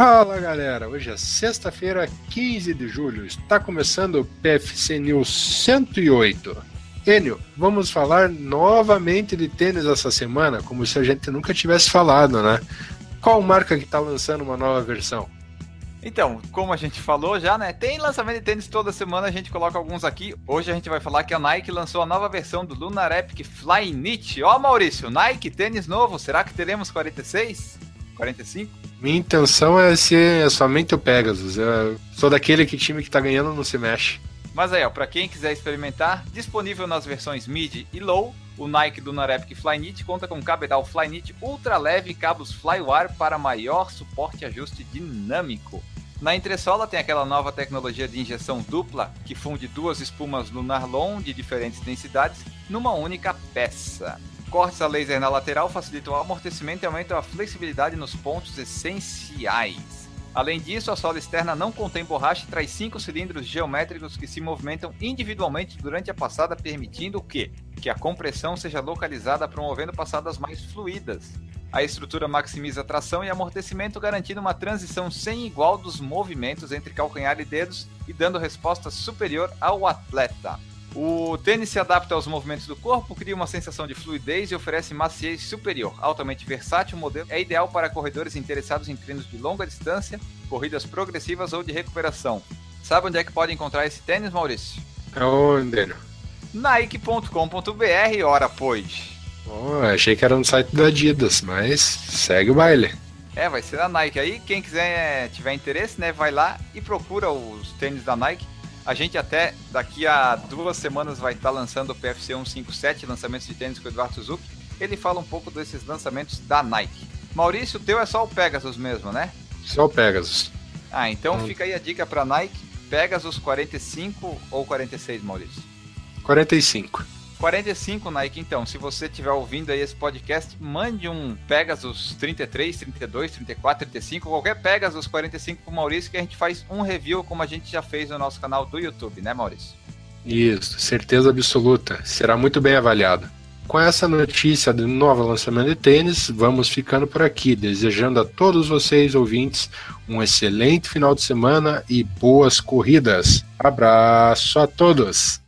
Fala galera, hoje é sexta-feira, 15 de julho, está começando o PFC News 108. Enio, vamos falar novamente de tênis essa semana, como se a gente nunca tivesse falado, né? Qual marca que está lançando uma nova versão? Então, como a gente falou já, né? Tem lançamento de tênis toda semana, a gente coloca alguns aqui. Hoje a gente vai falar que a Nike lançou a nova versão do Lunar Epic Fly Knit. Ó, Maurício, Nike tênis novo, será que teremos 46? 45? Minha intenção é ser somente o Pegasus. Eu sou daquele que time que tá ganhando não se mexe. Mas aí, ó, pra quem quiser experimentar, disponível nas versões Mid e Low, o Nike do Epic Flyknit conta com cabedal Flyknit ultra leve e cabos Flywire para maior suporte e ajuste dinâmico. Na entressola tem aquela nova tecnologia de injeção dupla que funde duas espumas Lunar Long de diferentes densidades numa única peça. Cortes a laser na lateral facilitam o amortecimento e aumentam a flexibilidade nos pontos essenciais. Além disso, a sola externa não contém borracha e traz cinco cilindros geométricos que se movimentam individualmente durante a passada, permitindo o quê? Que a compressão seja localizada, promovendo passadas mais fluidas. A estrutura maximiza tração e amortecimento, garantindo uma transição sem igual dos movimentos entre calcanhar e dedos e dando resposta superior ao atleta. O tênis se adapta aos movimentos do corpo, cria uma sensação de fluidez e oferece maciez superior. Altamente versátil, o modelo é ideal para corredores interessados em treinos de longa distância, corridas progressivas ou de recuperação. Sabe onde é que pode encontrar esse tênis, Maurício? Onde? Nike.com.br, ora pois. Oh, achei que era no site da Adidas, mas segue o baile. É, vai ser da Nike aí. Quem quiser tiver interesse, né, vai lá e procura os tênis da Nike. A gente até daqui a duas semanas vai estar lançando o PFC 157, lançamentos de tênis com o Eduardo Suzuki. Ele fala um pouco desses lançamentos da Nike. Maurício, o teu é só o Pegasus mesmo, né? Só o Pegasus. Ah, então hum. fica aí a dica para Nike. Pegasus 45 ou 46, Maurício? 45. 45, Nike, então, se você estiver ouvindo aí esse podcast, mande um Pegasus 33, 32, 34, 35, qualquer Pegasus 45 pro Maurício que a gente faz um review como a gente já fez no nosso canal do YouTube, né, Maurício? Isso, certeza absoluta. Será muito bem avaliado. Com essa notícia do novo lançamento de tênis, vamos ficando por aqui, desejando a todos vocês, ouvintes, um excelente final de semana e boas corridas. Abraço a todos!